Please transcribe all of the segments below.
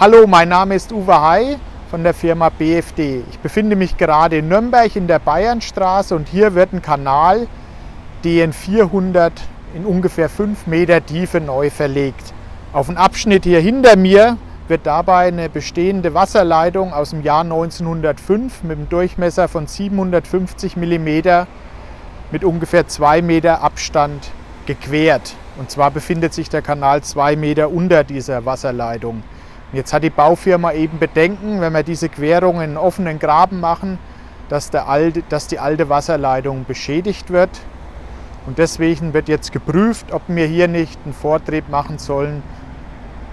Hallo, mein Name ist Uwe Hay von der Firma BFD. Ich befinde mich gerade in Nürnberg in der Bayernstraße und hier wird ein Kanal DN 400 in ungefähr 5 Meter Tiefe neu verlegt. Auf dem Abschnitt hier hinter mir wird dabei eine bestehende Wasserleitung aus dem Jahr 1905 mit einem Durchmesser von 750 mm mit ungefähr 2 Meter Abstand gequert. Und zwar befindet sich der Kanal 2 Meter unter dieser Wasserleitung. Jetzt hat die Baufirma eben Bedenken, wenn wir diese Querung in einen offenen Graben machen, dass, alte, dass die alte Wasserleitung beschädigt wird. Und deswegen wird jetzt geprüft, ob wir hier nicht einen Vortrieb machen sollen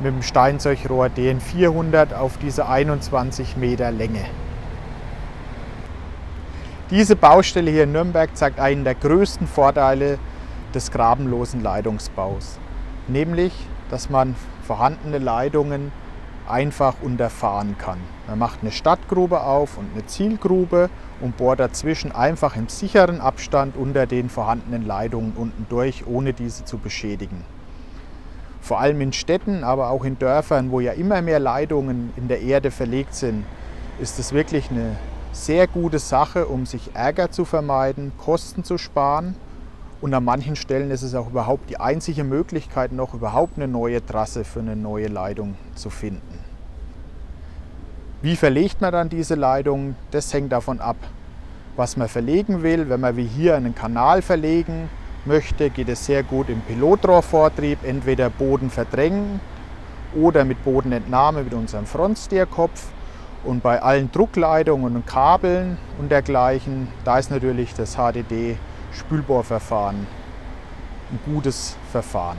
mit dem Steinzeugrohr DN400 auf diese 21 Meter Länge. Diese Baustelle hier in Nürnberg zeigt einen der größten Vorteile des grabenlosen Leitungsbaus, nämlich dass man vorhandene Leitungen einfach unterfahren kann. Man macht eine Stadtgrube auf und eine Zielgrube und bohrt dazwischen einfach im sicheren Abstand unter den vorhandenen Leitungen unten durch, ohne diese zu beschädigen. Vor allem in Städten, aber auch in Dörfern, wo ja immer mehr Leitungen in der Erde verlegt sind, ist es wirklich eine sehr gute Sache, um sich Ärger zu vermeiden, Kosten zu sparen. Und an manchen Stellen ist es auch überhaupt die einzige Möglichkeit, noch überhaupt eine neue Trasse für eine neue Leitung zu finden. Wie verlegt man dann diese Leitung? Das hängt davon ab, was man verlegen will. Wenn man wie hier einen Kanal verlegen möchte, geht es sehr gut im Pilotrohrvortrieb, entweder Boden verdrängen oder mit Bodenentnahme mit unserem Frontsteerkopf. Und bei allen Druckleitungen und Kabeln und dergleichen, da ist natürlich das HDD-Spülbohrverfahren ein gutes Verfahren.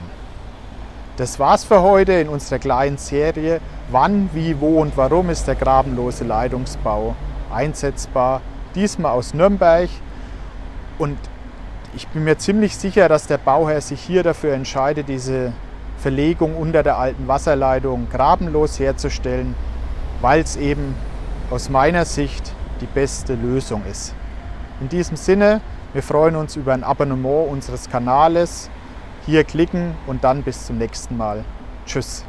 Das war's für heute in unserer kleinen Serie. Wann, wie, wo und warum ist der grabenlose Leitungsbau einsetzbar? Diesmal aus Nürnberg. Und ich bin mir ziemlich sicher, dass der Bauherr sich hier dafür entscheidet, diese Verlegung unter der alten Wasserleitung grabenlos herzustellen, weil es eben aus meiner Sicht die beste Lösung ist. In diesem Sinne, wir freuen uns über ein Abonnement unseres Kanales hier klicken und dann bis zum nächsten Mal. Tschüss.